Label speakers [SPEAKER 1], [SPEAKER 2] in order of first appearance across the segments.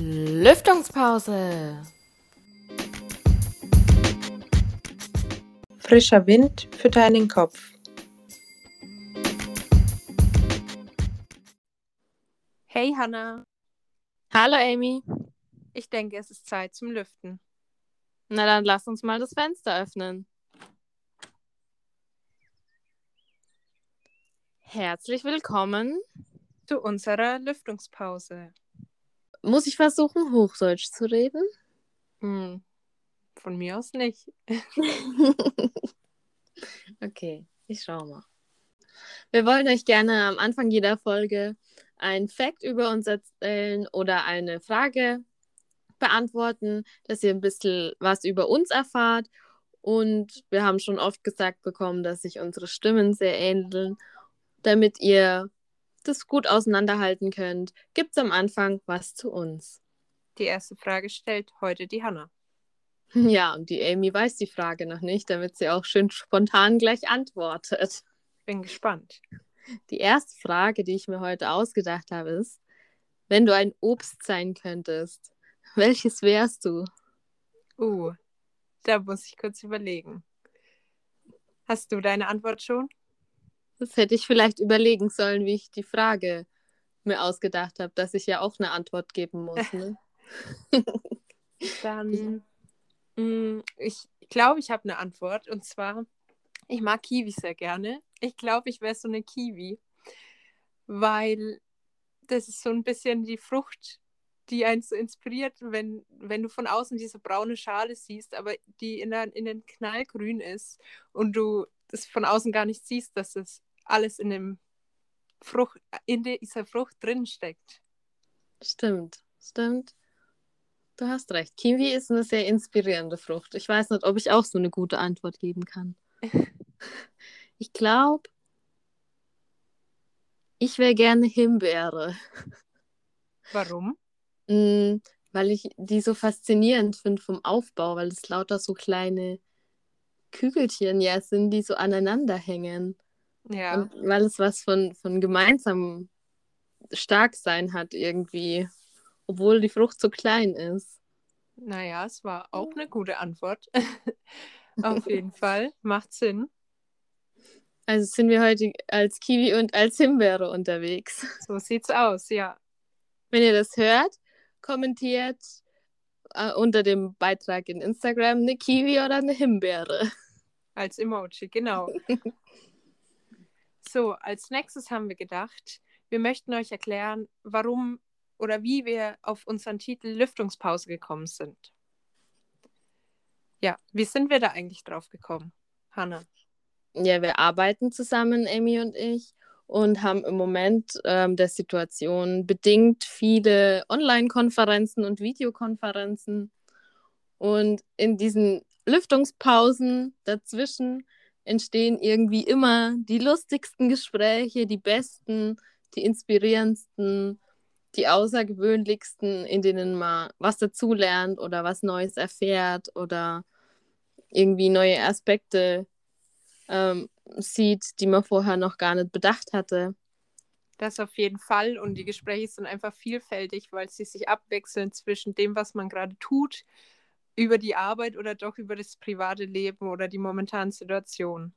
[SPEAKER 1] Lüftungspause.
[SPEAKER 2] Frischer Wind für deinen Kopf.
[SPEAKER 3] Hey Hanna,
[SPEAKER 1] Hallo Amy.
[SPEAKER 3] ich denke, es ist Zeit zum Lüften.
[SPEAKER 1] Na dann lass uns mal das Fenster öffnen. Herzlich willkommen.
[SPEAKER 3] Zu unserer Lüftungspause.
[SPEAKER 1] Muss ich versuchen, Hochdeutsch zu reden?
[SPEAKER 3] Hm, von mir aus nicht.
[SPEAKER 1] okay, ich schau mal. Wir wollen euch gerne am Anfang jeder Folge ein Fact über uns erzählen oder eine Frage beantworten, dass ihr ein bisschen was über uns erfahrt. Und wir haben schon oft gesagt bekommen, dass sich unsere Stimmen sehr ähneln. Damit ihr das gut auseinanderhalten könnt, gibt es am Anfang was zu uns.
[SPEAKER 3] Die erste Frage stellt heute die Hanna.
[SPEAKER 1] Ja, und die Amy weiß die Frage noch nicht, damit sie auch schön spontan gleich antwortet.
[SPEAKER 3] Bin gespannt.
[SPEAKER 1] Die erste Frage, die ich mir heute ausgedacht habe, ist, wenn du ein Obst sein könntest, welches wärst du?
[SPEAKER 3] Uh, da muss ich kurz überlegen. Hast du deine Antwort schon?
[SPEAKER 1] Das hätte ich vielleicht überlegen sollen, wie ich die Frage mir ausgedacht habe, dass ich ja auch eine Antwort geben muss. Ne?
[SPEAKER 3] Dann, mm, ich glaube, ich habe eine Antwort. Und zwar, ich mag Kiwi sehr gerne. Ich glaube, ich wäre so eine Kiwi, weil das ist so ein bisschen die Frucht, die einen so inspiriert, wenn, wenn du von außen diese braune Schale siehst, aber die in, der, in den Knallgrün ist und du das von außen gar nicht siehst, dass das alles in dem Frucht, in dieser Frucht drin steckt.
[SPEAKER 1] Stimmt, stimmt. Du hast recht. Kiwi ist eine sehr inspirierende Frucht. Ich weiß nicht, ob ich auch so eine gute Antwort geben kann. ich glaube, ich wäre gerne Himbeere.
[SPEAKER 3] Warum?
[SPEAKER 1] Mm, weil ich die so faszinierend finde vom Aufbau, weil es lauter so kleine Kügelchen ja sind, die so aneinander hängen.
[SPEAKER 3] Ja.
[SPEAKER 1] Und weil es was von, von gemeinsam stark sein hat irgendwie, obwohl die Frucht so klein ist.
[SPEAKER 3] Naja, es war auch eine gute Antwort. Auf jeden Fall. Macht Sinn.
[SPEAKER 1] Also sind wir heute als Kiwi und als Himbeere unterwegs.
[SPEAKER 3] So sieht's aus, ja.
[SPEAKER 1] Wenn ihr das hört, kommentiert äh, unter dem Beitrag in Instagram eine Kiwi oder eine Himbeere.
[SPEAKER 3] Als Emoji, genau. so, als nächstes haben wir gedacht, wir möchten euch erklären, warum oder wie wir auf unseren Titel Lüftungspause gekommen sind. Ja, wie sind wir da eigentlich drauf gekommen, Hanna?
[SPEAKER 1] Ja, wir arbeiten zusammen, Amy und ich, und haben im Moment ähm, der Situation bedingt viele Online-Konferenzen und Videokonferenzen. Und in diesen Lüftungspausen dazwischen entstehen irgendwie immer die lustigsten Gespräche, die besten, die inspirierendsten, die außergewöhnlichsten, in denen man was dazulernt oder was Neues erfährt oder irgendwie neue Aspekte ähm, sieht, die man vorher noch gar nicht bedacht hatte.
[SPEAKER 3] Das auf jeden Fall. Und die Gespräche sind einfach vielfältig, weil sie sich abwechseln zwischen dem, was man gerade tut, über die Arbeit oder doch über das private Leben oder die momentane Situation.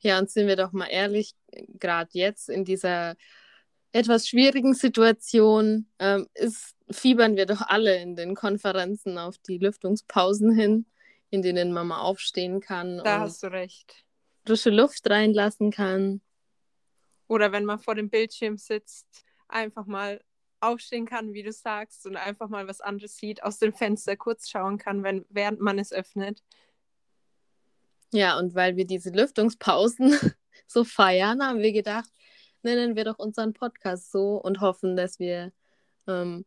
[SPEAKER 1] Ja, und sind wir doch mal ehrlich, gerade jetzt in dieser etwas schwierigen Situation ähm, ist, fiebern wir doch alle in den Konferenzen auf die Lüftungspausen hin, in denen man mal aufstehen kann
[SPEAKER 3] Da
[SPEAKER 1] und
[SPEAKER 3] hast du recht.
[SPEAKER 1] frische Luft reinlassen kann.
[SPEAKER 3] Oder wenn man vor dem Bildschirm sitzt, einfach mal aufstehen kann, wie du sagst, und einfach mal was anderes sieht, aus dem Fenster kurz schauen kann, wenn, während man es öffnet.
[SPEAKER 1] Ja, und weil wir diese Lüftungspausen so feiern, haben wir gedacht, nennen wir doch unseren Podcast so und hoffen, dass wir ähm,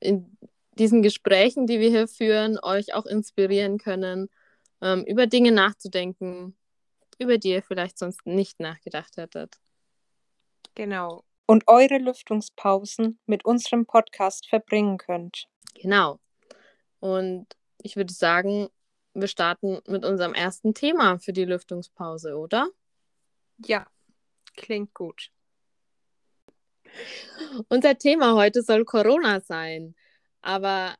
[SPEAKER 1] in diesen Gesprächen, die wir hier führen, euch auch inspirieren können, ähm, über Dinge nachzudenken, über die ihr vielleicht sonst nicht nachgedacht hättet.
[SPEAKER 3] Genau.
[SPEAKER 2] Und eure Lüftungspausen mit unserem Podcast verbringen könnt.
[SPEAKER 1] Genau. Und ich würde sagen, wir starten mit unserem ersten Thema für die Lüftungspause, oder?
[SPEAKER 3] Ja, klingt gut.
[SPEAKER 1] Unser Thema heute soll Corona sein. Aber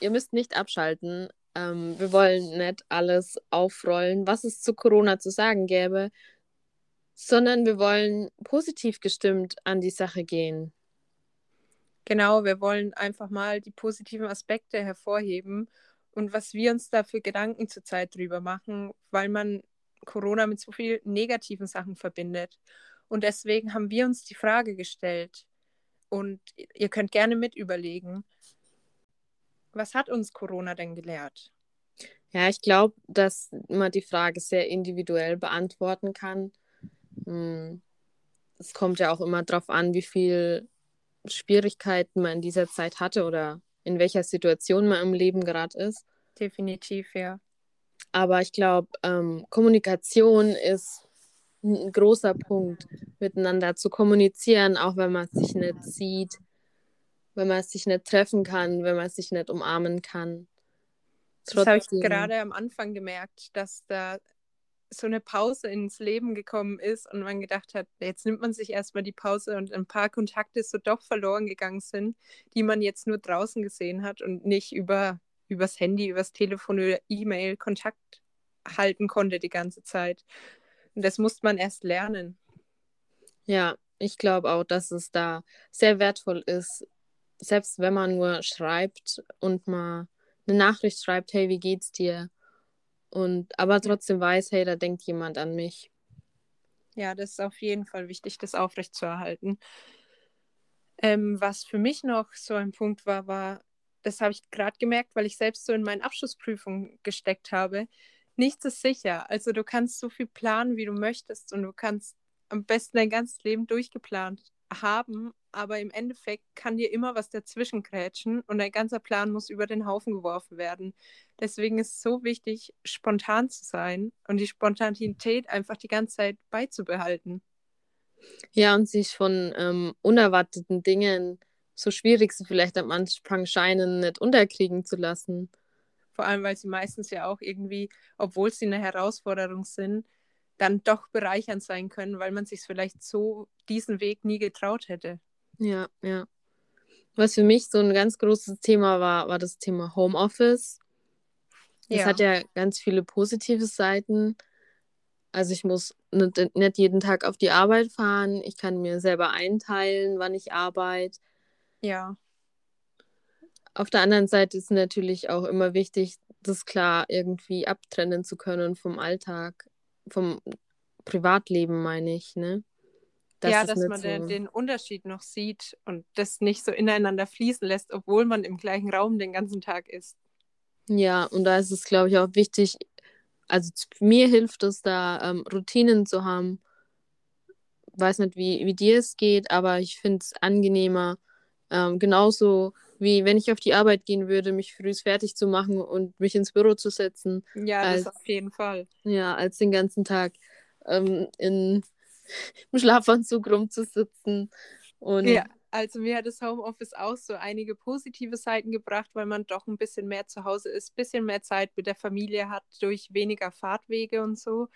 [SPEAKER 1] ihr müsst nicht abschalten. Ähm, wir wollen nicht alles aufrollen, was es zu Corona zu sagen gäbe, sondern wir wollen positiv gestimmt an die Sache gehen.
[SPEAKER 3] Genau, wir wollen einfach mal die positiven Aspekte hervorheben und was wir uns da für Gedanken zurzeit drüber machen, weil man Corona mit so vielen negativen Sachen verbindet. Und deswegen haben wir uns die Frage gestellt und ihr könnt gerne mit überlegen, was hat uns Corona denn gelehrt?
[SPEAKER 1] Ja, ich glaube, dass man die Frage sehr individuell beantworten kann. Hm, es kommt ja auch immer darauf an, wie viel Schwierigkeiten man in dieser Zeit hatte oder in welcher Situation man im Leben gerade ist.
[SPEAKER 3] Definitiv, ja.
[SPEAKER 1] Aber ich glaube, ähm, Kommunikation ist ein großer Punkt, miteinander zu kommunizieren, auch wenn man sich nicht sieht, wenn man sich nicht treffen kann, wenn man sich nicht umarmen kann.
[SPEAKER 3] Trotzdem. Das habe ich gerade am Anfang gemerkt, dass da so eine Pause ins Leben gekommen ist und man gedacht hat, jetzt nimmt man sich erstmal die Pause und ein paar Kontakte so doch verloren gegangen sind, die man jetzt nur draußen gesehen hat und nicht über übers Handy, übers Telefon oder E-Mail Kontakt halten konnte die ganze Zeit. Und das musste man erst lernen.
[SPEAKER 1] Ja, ich glaube auch, dass es da sehr wertvoll ist, selbst wenn man nur schreibt und mal eine Nachricht schreibt, hey, wie geht's dir? Und aber trotzdem weiß, hey, da denkt jemand an mich.
[SPEAKER 3] Ja, das ist auf jeden Fall wichtig, das aufrechtzuerhalten. Ähm, was für mich noch so ein Punkt war, war, das habe ich gerade gemerkt, weil ich selbst so in meinen Abschlussprüfungen gesteckt habe. Nichts ist sicher. Also du kannst so viel planen, wie du möchtest und du kannst am besten dein ganzes Leben durchgeplant haben, aber im Endeffekt kann dir immer was dazwischen krätschen und dein ganzer Plan muss über den Haufen geworfen werden. Deswegen ist es so wichtig, spontan zu sein und die Spontanität einfach die ganze Zeit beizubehalten.
[SPEAKER 1] Ja, und sich von ähm, unerwarteten Dingen so schwierig sie vielleicht am Anfang scheinen, nicht unterkriegen zu lassen.
[SPEAKER 3] Vor allem, weil sie meistens ja auch irgendwie, obwohl sie eine Herausforderung sind, dann doch bereichernd sein können, weil man sich vielleicht so diesen Weg nie getraut hätte.
[SPEAKER 1] Ja, ja. Was für mich so ein ganz großes Thema war, war das Thema Homeoffice. Das ja. hat ja ganz viele positive Seiten. Also ich muss nicht, nicht jeden Tag auf die Arbeit fahren. Ich kann mir selber einteilen, wann ich arbeite.
[SPEAKER 3] Ja.
[SPEAKER 1] Auf der anderen Seite ist natürlich auch immer wichtig, das klar irgendwie abtrennen zu können vom Alltag, vom Privatleben, meine ich, ne?
[SPEAKER 3] Das ja, dass man so... den, den Unterschied noch sieht und das nicht so ineinander fließen lässt, obwohl man im gleichen Raum den ganzen Tag ist.
[SPEAKER 1] Ja, und da ist es, glaube ich, auch wichtig, also mir hilft es da, ähm, Routinen zu haben. Weiß nicht, wie, wie dir es geht, aber ich finde es angenehmer, ähm, genauso wie wenn ich auf die Arbeit gehen würde, mich früh fertig zu machen und mich ins Büro zu setzen.
[SPEAKER 3] Ja, als, das auf jeden Fall.
[SPEAKER 1] Ja, als den ganzen Tag ähm, in, im Schlafanzug rumzusitzen. Und
[SPEAKER 3] ja, also mir hat das Homeoffice auch so einige positive Seiten gebracht, weil man doch ein bisschen mehr zu Hause ist, ein bisschen mehr Zeit mit der Familie hat durch weniger Fahrtwege und so.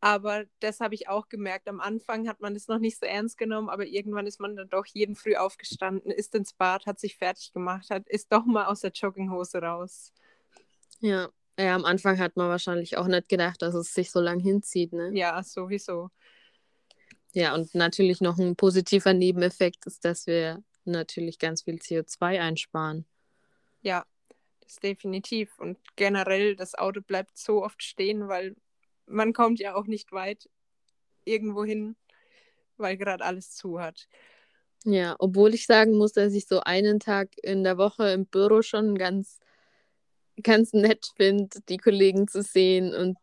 [SPEAKER 3] Aber das habe ich auch gemerkt. Am Anfang hat man das noch nicht so ernst genommen, aber irgendwann ist man dann doch jeden früh aufgestanden, ist ins Bad, hat sich fertig gemacht, hat, ist doch mal aus der Jogginghose raus.
[SPEAKER 1] Ja, ja, am Anfang hat man wahrscheinlich auch nicht gedacht, dass es sich so lang hinzieht, ne?
[SPEAKER 3] Ja, sowieso.
[SPEAKER 1] Ja, und natürlich noch ein positiver Nebeneffekt ist, dass wir natürlich ganz viel CO2 einsparen.
[SPEAKER 3] Ja, das definitiv. Und generell, das Auto bleibt so oft stehen, weil man kommt ja auch nicht weit irgendwo hin, weil gerade alles zu hat.
[SPEAKER 1] Ja, obwohl ich sagen muss, dass ich so einen Tag in der Woche im Büro schon ganz, ganz nett finde, die Kollegen zu sehen und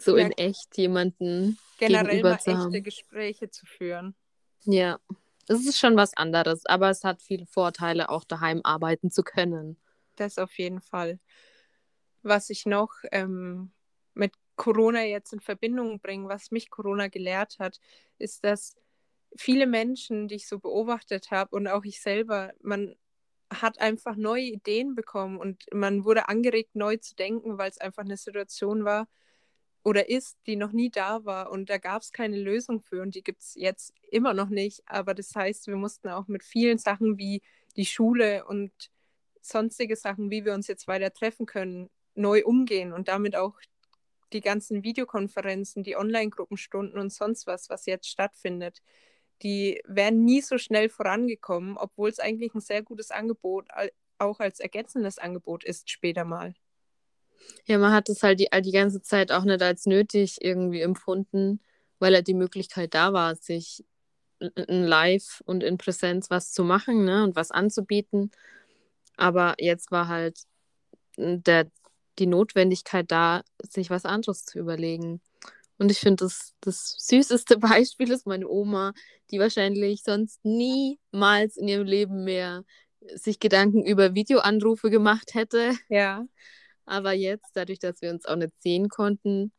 [SPEAKER 1] so ja, in echt jemanden generell gegenüber mal zu echte haben.
[SPEAKER 3] Gespräche zu führen.
[SPEAKER 1] Ja, es ist schon was anderes, aber es hat viele Vorteile, auch daheim arbeiten zu können.
[SPEAKER 3] Das auf jeden Fall. Was ich noch ähm, mit Corona jetzt in Verbindung bringen, was mich Corona gelehrt hat, ist, dass viele Menschen, die ich so beobachtet habe und auch ich selber, man hat einfach neue Ideen bekommen und man wurde angeregt, neu zu denken, weil es einfach eine Situation war oder ist, die noch nie da war und da gab es keine Lösung für und die gibt es jetzt immer noch nicht. Aber das heißt, wir mussten auch mit vielen Sachen wie die Schule und sonstige Sachen, wie wir uns jetzt weiter treffen können, neu umgehen und damit auch die ganzen Videokonferenzen, die Online-Gruppenstunden und sonst was, was jetzt stattfindet, die wären nie so schnell vorangekommen, obwohl es eigentlich ein sehr gutes Angebot, auch als ergänzendes Angebot ist später mal.
[SPEAKER 1] Ja, man hat es halt die, die ganze Zeit auch nicht als nötig irgendwie empfunden, weil ja die Möglichkeit da war, sich in Live und in Präsenz was zu machen ne, und was anzubieten. Aber jetzt war halt der, die Notwendigkeit da, sich was anderes zu überlegen. Und ich finde, das, das süßeste Beispiel ist meine Oma, die wahrscheinlich sonst niemals in ihrem Leben mehr sich Gedanken über Videoanrufe gemacht hätte.
[SPEAKER 3] Ja.
[SPEAKER 1] Aber jetzt, dadurch, dass wir uns auch nicht sehen konnten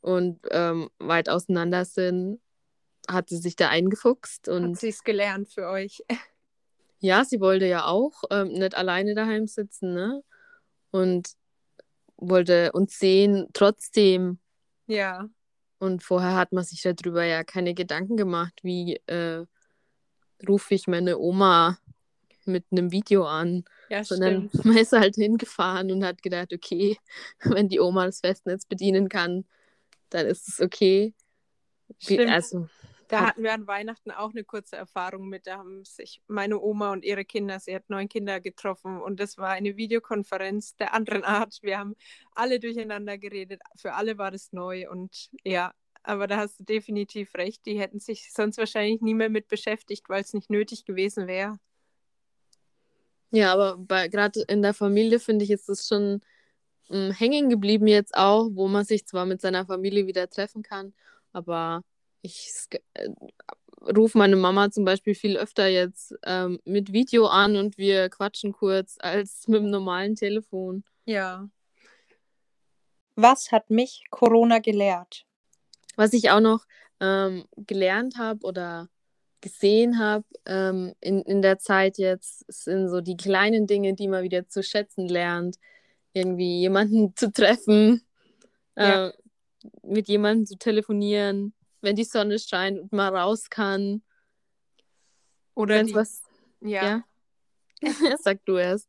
[SPEAKER 1] und ähm, weit auseinander sind, hat sie sich da eingefuchst. Und
[SPEAKER 3] hat sie es gelernt für euch?
[SPEAKER 1] Ja, sie wollte ja auch ähm, nicht alleine daheim sitzen, ne? Und wollte uns sehen trotzdem.
[SPEAKER 3] Ja.
[SPEAKER 1] Und vorher hat man sich darüber ja keine Gedanken gemacht, wie äh, rufe ich meine Oma mit einem Video an.
[SPEAKER 3] Ja,
[SPEAKER 1] sondern
[SPEAKER 3] stimmt.
[SPEAKER 1] man ist halt hingefahren und hat gedacht, okay, wenn die Oma das Festnetz bedienen kann, dann ist es okay.
[SPEAKER 3] Stimmt.
[SPEAKER 1] also,
[SPEAKER 3] Da hatten wir an Weihnachten auch eine kurze Erfahrung mit. Da haben sich meine Oma und ihre Kinder, sie hat neun Kinder getroffen und das war eine Videokonferenz der anderen Art. Wir haben alle durcheinander geredet. Für alle war das neu und ja, aber da hast du definitiv recht. Die hätten sich sonst wahrscheinlich nie mehr mit beschäftigt, weil es nicht nötig gewesen wäre.
[SPEAKER 1] Ja, aber gerade in der Familie finde ich, ist es schon mh, hängen geblieben jetzt auch, wo man sich zwar mit seiner Familie wieder treffen kann, aber ich äh, rufe meine Mama zum Beispiel viel öfter jetzt ähm, mit Video an und wir quatschen kurz als mit dem normalen Telefon.
[SPEAKER 3] Ja.
[SPEAKER 2] Was hat mich Corona gelehrt?
[SPEAKER 1] Was ich auch noch ähm, gelernt habe oder gesehen habe ähm, in, in der Zeit jetzt, sind so die kleinen Dinge, die man wieder zu schätzen lernt. Irgendwie jemanden zu treffen,
[SPEAKER 3] Ja.
[SPEAKER 1] äh, mit jemandem zu telefonieren, wenn die Sonne scheint und man raus kann.
[SPEAKER 3] Oder
[SPEAKER 1] Wenn's
[SPEAKER 3] die,
[SPEAKER 1] was.
[SPEAKER 3] ja.
[SPEAKER 1] Ja. Sag du erst.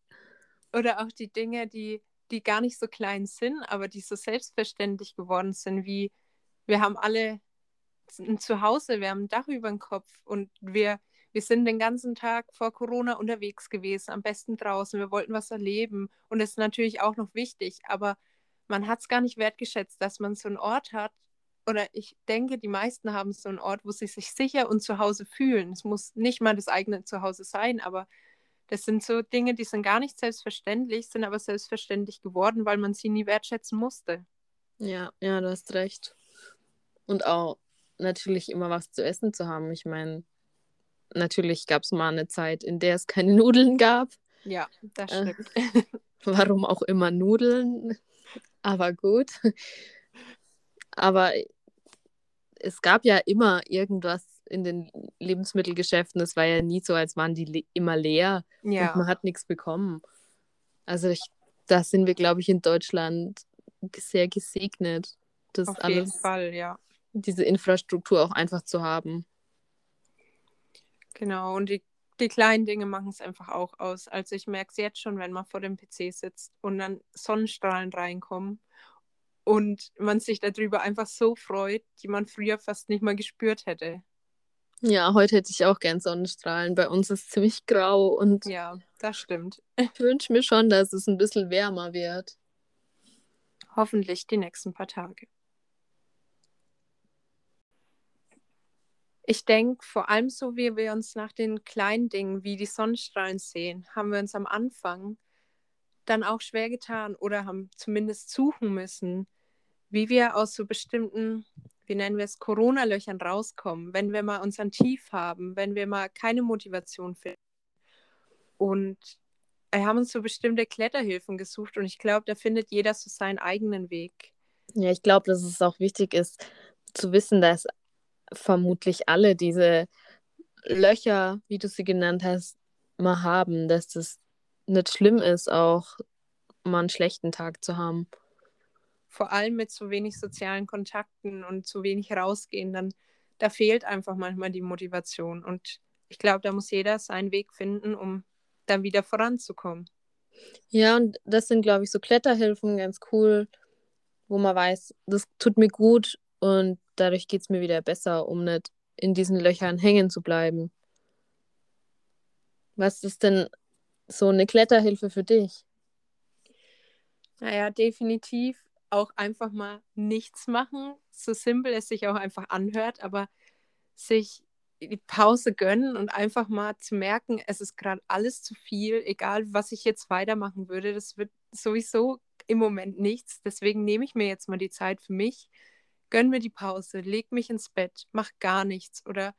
[SPEAKER 3] Oder auch die Dinge, die, die gar nicht so klein sind, aber die so selbstverständlich geworden sind, wie wir haben alle ein Zuhause, wir haben ein Dach über dem Kopf und wir, wir sind den ganzen Tag vor Corona unterwegs gewesen, am besten draußen, wir wollten was erleben und das ist natürlich auch noch wichtig, aber man hat es gar nicht wertgeschätzt, dass man so einen Ort hat, oder ich denke, die meisten haben so einen Ort, wo sie sich sicher und zu Hause fühlen. Es muss nicht mal das eigene Zuhause sein, aber das sind so Dinge, die sind gar nicht selbstverständlich, sind aber selbstverständlich geworden, weil man sie nie wertschätzen musste.
[SPEAKER 1] Ja, ja, du hast recht. Und auch natürlich immer was zu essen zu haben. Ich meine, natürlich gab es mal eine Zeit, in der es keine Nudeln gab.
[SPEAKER 3] Ja, das
[SPEAKER 1] Äh.
[SPEAKER 3] stimmt.
[SPEAKER 1] Warum auch immer Nudeln. Aber gut. Aber es gab ja immer irgendwas in den Lebensmittelgeschäften. Es war ja nie so, als waren die le immer leer und
[SPEAKER 3] Ja,
[SPEAKER 1] man hat nichts bekommen. Also ich, da sind wir, glaube ich, in Deutschland sehr gesegnet, das
[SPEAKER 3] auf jeden
[SPEAKER 1] alles,
[SPEAKER 3] Fall, ja.
[SPEAKER 1] Diese Infrastruktur auch einfach zu haben.
[SPEAKER 3] Genau. Und die, die kleinen Dinge machen es einfach auch aus. Also ich merke es jetzt schon, wenn man vor dem PC sitzt und dann Sonnenstrahlen reinkommen und man sich darüber einfach so freut, die man früher fast nicht mal gespürt hätte.
[SPEAKER 1] Ja, heute hätte ich auch gern Sonnenstrahlen. Bei uns ist es ziemlich grau und
[SPEAKER 3] Ja, das stimmt.
[SPEAKER 1] ich wünsche mir schon, dass es ein bisschen wärmer wird.
[SPEAKER 3] Hoffentlich die nächsten paar Tage. Ich denke, vor allem so wie wir uns nach den kleinen Dingen wie die Sonnenstrahlen sehen, haben wir uns am Anfang dann auch schwer getan oder haben zumindest suchen müssen, wie wir aus so bestimmten, wie nennen wir es, Corona-Löchern rauskommen, wenn wir mal unseren Tief haben, wenn wir mal keine Motivation finden. Und wir haben uns so bestimmte Kletterhilfen gesucht und ich glaube, da findet jeder so seinen eigenen Weg.
[SPEAKER 1] Ja, ich glaube, dass es auch wichtig ist, zu wissen, dass vermutlich alle diese Löcher, wie du sie genannt hast, mal haben, dass das nicht schlimm ist, auch mal einen schlechten Tag zu haben.
[SPEAKER 3] Vor allem mit so wenig sozialen Kontakten und zu wenig rausgehen, dann da fehlt einfach manchmal die Motivation. Und ich glaube, da muss jeder seinen Weg finden, um dann wieder voranzukommen.
[SPEAKER 1] Ja, und das sind, glaube ich, so Kletterhilfen ganz cool, wo man weiß, das tut mir gut und dadurch geht es mir wieder besser, um nicht in diesen Löchern hängen zu bleiben. Was ist denn so eine Kletterhilfe für dich?
[SPEAKER 3] Naja, definitiv auch einfach mal nichts machen, so simpel es sich auch einfach anhört, aber sich die Pause gönnen und einfach mal zu merken, es ist gerade alles zu viel, egal was ich jetzt weitermachen würde, das wird sowieso im Moment nichts. Deswegen nehme ich mir jetzt mal die Zeit für mich, gönn mir die Pause, leg mich ins Bett, mach gar nichts oder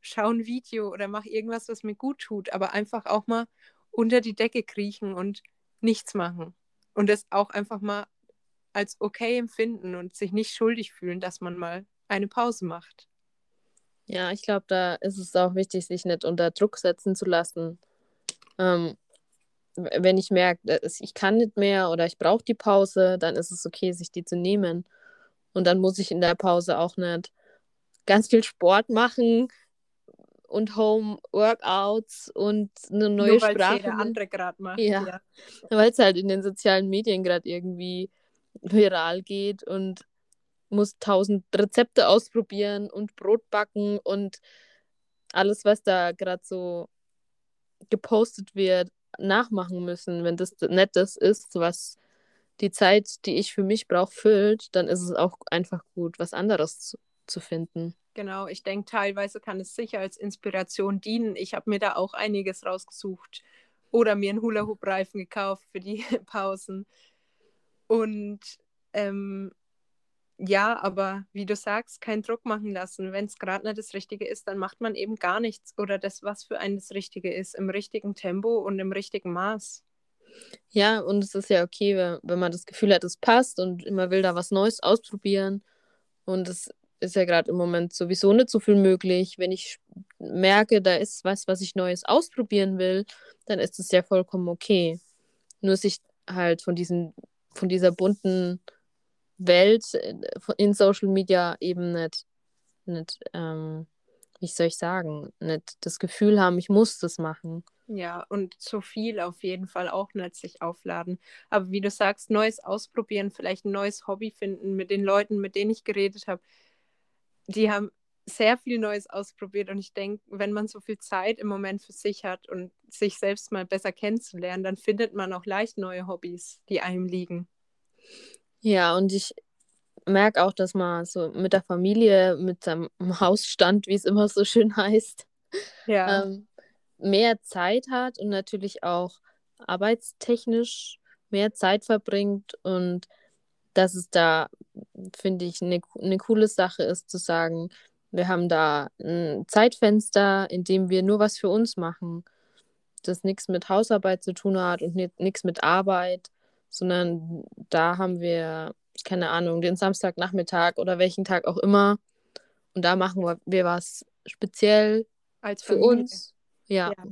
[SPEAKER 3] schau ein Video oder mach irgendwas, was mir gut tut, aber einfach auch mal unter die Decke kriechen und nichts machen. Und das auch einfach mal als okay empfinden und sich nicht schuldig fühlen, dass man mal eine Pause macht.
[SPEAKER 1] Ja, ich glaube, da ist es auch wichtig, sich nicht unter Druck setzen zu lassen. Ähm, wenn ich merke, ich kann nicht mehr oder ich brauche die Pause, dann ist es okay, sich die zu nehmen. Und dann muss ich in der Pause auch nicht ganz viel Sport machen und Home-Workouts und eine neue Nur Sprache.
[SPEAKER 3] Jeder andere gerade macht.
[SPEAKER 1] Ja. ja. Weil es halt in den sozialen Medien gerade irgendwie viral geht und muss tausend Rezepte ausprobieren und Brot backen und alles, was da gerade so gepostet wird, nachmachen müssen. Wenn das nicht das ist, was die Zeit, die ich für mich brauche, füllt, dann ist es auch einfach gut, was anderes zu, zu finden.
[SPEAKER 3] Genau, ich denke, teilweise kann es sicher als Inspiration dienen. Ich habe mir da auch einiges rausgesucht oder mir einen Hula-Hoop-Reifen gekauft für die Pausen. Und ähm, ja, aber wie du sagst, keinen Druck machen lassen. Wenn es gerade nicht das Richtige ist, dann macht man eben gar nichts oder das, was für einen das Richtige ist, im richtigen Tempo und im richtigen Maß.
[SPEAKER 1] Ja, und es ist ja okay, wenn, man das Gefühl hat, es passt und immer will da was Neues ausprobieren. Und es ist ja gerade im Moment sowieso nicht so viel möglich. Wenn ich merke, da ist was, was ich Neues ausprobieren will, dann ist es ja vollkommen okay. Nur sich halt von diesen, von dieser bunten Welt äh, in Social Media eben nicht, nicht ähm, wie soll ich sagen, nicht das Gefühl haben, ich muss das machen.
[SPEAKER 3] Ja, und zu viel auf jeden Fall auch sich aufladen. Aber wie du sagst, Neues ausprobieren, vielleicht ein neues Hobby finden mit den Leuten, mit denen ich geredet habe. Die haben sehr viel Neues ausprobiert und ich denke, wenn man so viel Zeit im Moment für sich hat und sich selbst mal besser kennenzulernen, dann findet man auch leicht neue Hobbys, die einem liegen.
[SPEAKER 1] Ja, und ich merke auch, dass man so mit der Familie, mit seinem Hausstand, wie es immer so schön heißt, ja. ähm, mehr Zeit hat und natürlich auch arbeitstechnisch mehr Zeit verbringt und dass es da, finde ich, eine ne coole Sache ist zu sagen, wir haben da ein Zeitfenster, in dem wir nur was für uns machen, das nichts mit Hausarbeit zu tun hat und nichts mit Arbeit sondern da haben wir, keine Ahnung, den Samstagnachmittag oder welchen Tag auch immer. Und da machen wir was speziell Als für uns. Ja, ja,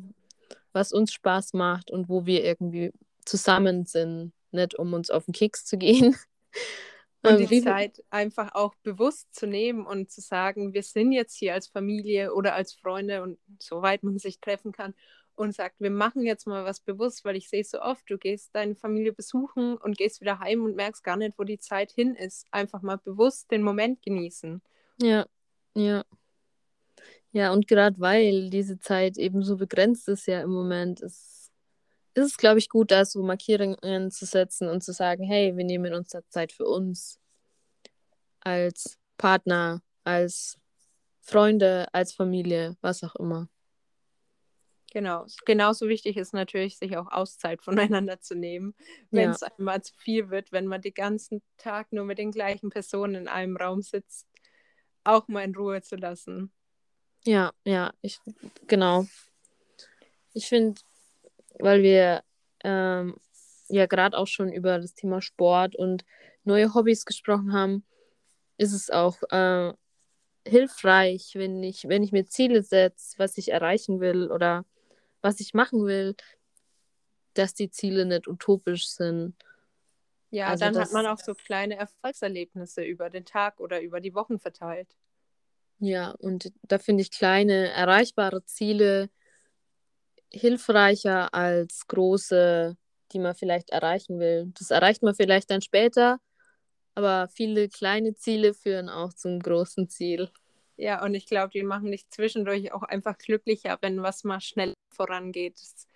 [SPEAKER 1] Was uns Spaß macht und wo wir irgendwie zusammen sind, nicht um uns auf den Keks zu gehen.
[SPEAKER 3] Und die Zeit einfach auch bewusst zu nehmen und zu sagen, wir sind jetzt hier als Familie oder als Freunde und soweit man sich treffen kann und sagt, wir machen jetzt mal was bewusst, weil ich sehe so oft, du gehst deine Familie besuchen und gehst wieder heim und merkst gar nicht, wo die Zeit hin ist. Einfach mal bewusst den Moment genießen.
[SPEAKER 1] Ja, ja. Ja, und gerade weil diese Zeit eben so begrenzt ist ja im Moment, ist, ist es, glaube ich, gut, da so Markierungen zu setzen und zu sagen, hey, wir nehmen uns da Zeit für uns als Partner, als Freunde, als Familie, was auch immer.
[SPEAKER 3] Genau. Genauso wichtig ist natürlich, sich auch Auszeit voneinander zu nehmen, wenn es ja. einmal zu viel wird, wenn man den ganzen Tag nur mit den gleichen Personen in einem Raum sitzt, auch mal in Ruhe zu lassen.
[SPEAKER 1] Ja, ja, ich, genau. Ich finde, weil wir ähm, ja gerade auch schon über das Thema Sport und neue Hobbys gesprochen haben, ist es auch äh, hilfreich, wenn ich, wenn ich mir Ziele setze, was ich erreichen will oder was ich machen will, dass die Ziele nicht utopisch sind.
[SPEAKER 3] Ja, also dann das, hat man auch so kleine Erfolgserlebnisse über den Tag oder über die Wochen verteilt.
[SPEAKER 1] Ja, und da finde ich kleine, erreichbare Ziele hilfreicher als große, die man vielleicht erreichen will. Das erreicht man vielleicht dann später, aber viele kleine Ziele führen auch zum großen Ziel.
[SPEAKER 3] Ja, und ich glaube, die machen dich zwischendurch auch einfach glücklicher, wenn was mal schnell vorangeht. Das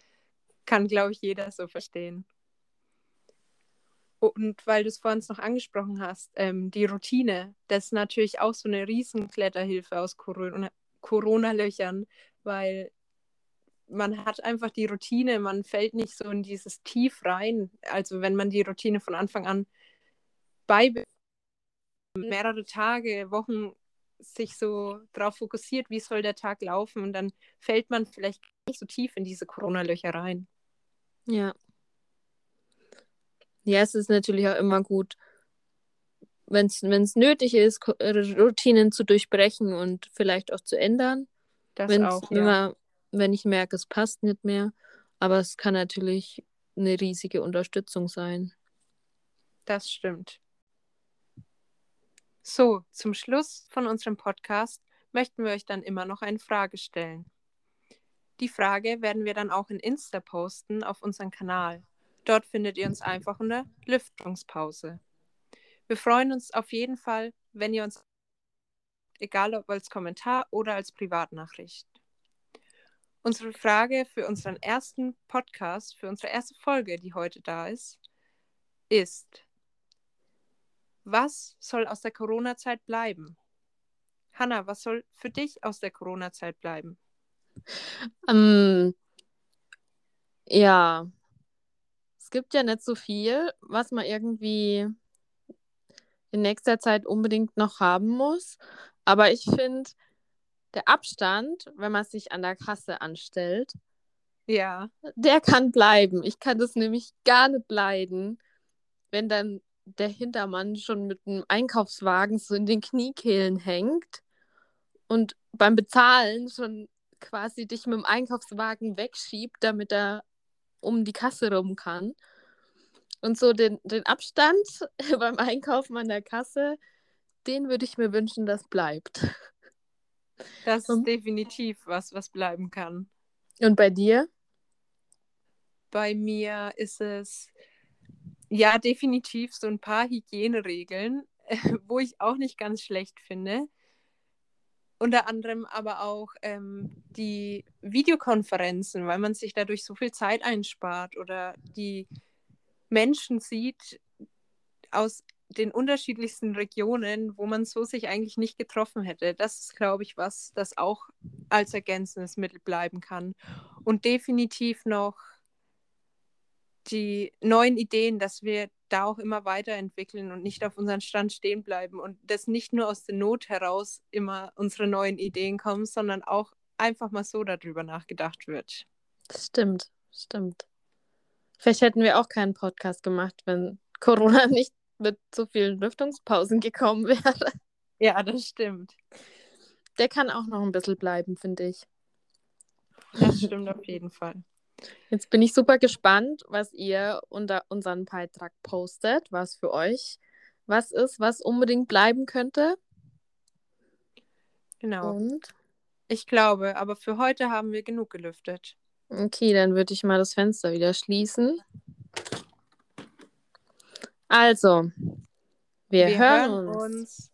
[SPEAKER 3] kann, glaube ich, jeder so verstehen. Und weil du es vorhin noch angesprochen hast, ähm, die Routine, das ist natürlich auch so eine Riesenkletterhilfe aus Corona-Löchern, weil man hat einfach die Routine, man fällt nicht so in dieses Tief rein. Also wenn man die Routine von Anfang an bei mehrere Tage, Wochen sich so darauf fokussiert, wie soll der Tag laufen und dann fällt man vielleicht nicht so tief in diese Corona-Löcher rein.
[SPEAKER 1] Ja. Ja, es ist natürlich auch immer gut, wenn es nötig ist, Routinen zu durchbrechen und vielleicht auch zu ändern. Das wenn's, auch, ja. wenn, wenn ich merke, es passt nicht mehr. Aber es kann natürlich eine riesige Unterstützung sein.
[SPEAKER 3] Das stimmt. So, zum Schluss von unserem Podcast möchten wir euch dann immer noch eine Frage stellen. Die Frage werden wir dann auch in Insta posten auf unserem Kanal. Dort findet ihr uns einfach unter Lüftungspause. Wir freuen uns auf jeden Fall, wenn ihr uns, egal ob als Kommentar oder als Privatnachricht. Unsere Frage für unseren ersten Podcast, für unsere erste Folge, die heute da ist, ist, was soll aus der Corona-Zeit bleiben? Hanna, was soll für dich aus der Corona-Zeit bleiben?
[SPEAKER 1] Ähm, ja, es gibt ja nicht so viel, was man irgendwie in nächster Zeit unbedingt noch haben muss. Aber ich finde, der Abstand, wenn man sich an der Kasse anstellt,
[SPEAKER 3] ja.
[SPEAKER 1] der kann bleiben. Ich kann das nämlich gar nicht leiden, wenn dann der Hintermann schon mit einem Einkaufswagen so in den Kniekehlen hängt und beim Bezahlen schon quasi dich mit dem Einkaufswagen wegschiebt, damit er um die Kasse rum kann. Und so den, den Abstand beim Einkaufen an der Kasse, den würde ich mir wünschen, das bleibt.
[SPEAKER 3] Das ist definitiv was, was bleiben kann.
[SPEAKER 1] Und bei dir?
[SPEAKER 3] Bei mir ist es ja, definitiv so ein paar Hygieneregeln, wo ich auch nicht ganz schlecht finde. Unter anderem aber auch ähm, die Videokonferenzen, weil man sich dadurch so viel Zeit einspart oder die Menschen sieht aus den unterschiedlichsten Regionen, wo man so sich eigentlich nicht getroffen hätte. Das ist, glaube ich, was, das auch als ergänzendes Mittel bleiben kann. Und definitiv noch die neuen Ideen, dass wir da auch immer weiterentwickeln und nicht auf unseren Stand stehen bleiben und dass nicht nur aus der Not heraus immer unsere neuen Ideen kommen, sondern auch einfach mal so darüber nachgedacht wird.
[SPEAKER 1] Das stimmt, stimmt. Vielleicht hätten wir auch keinen Podcast gemacht, wenn Corona nicht mit so vielen Lüftungspausen gekommen wäre.
[SPEAKER 3] Ja, das stimmt.
[SPEAKER 1] Der kann auch noch ein bisschen bleiben, finde ich.
[SPEAKER 3] Das stimmt auf jeden Fall.
[SPEAKER 1] Jetzt bin ich super gespannt, was ihr unter unseren Beitrag postet, was für euch was ist, was unbedingt bleiben könnte.
[SPEAKER 3] Genau. Und? Ich glaube, aber für heute haben wir genug gelüftet.
[SPEAKER 1] Okay, dann würde ich mal das Fenster wieder schließen. Also, wir, wir hören, uns. uns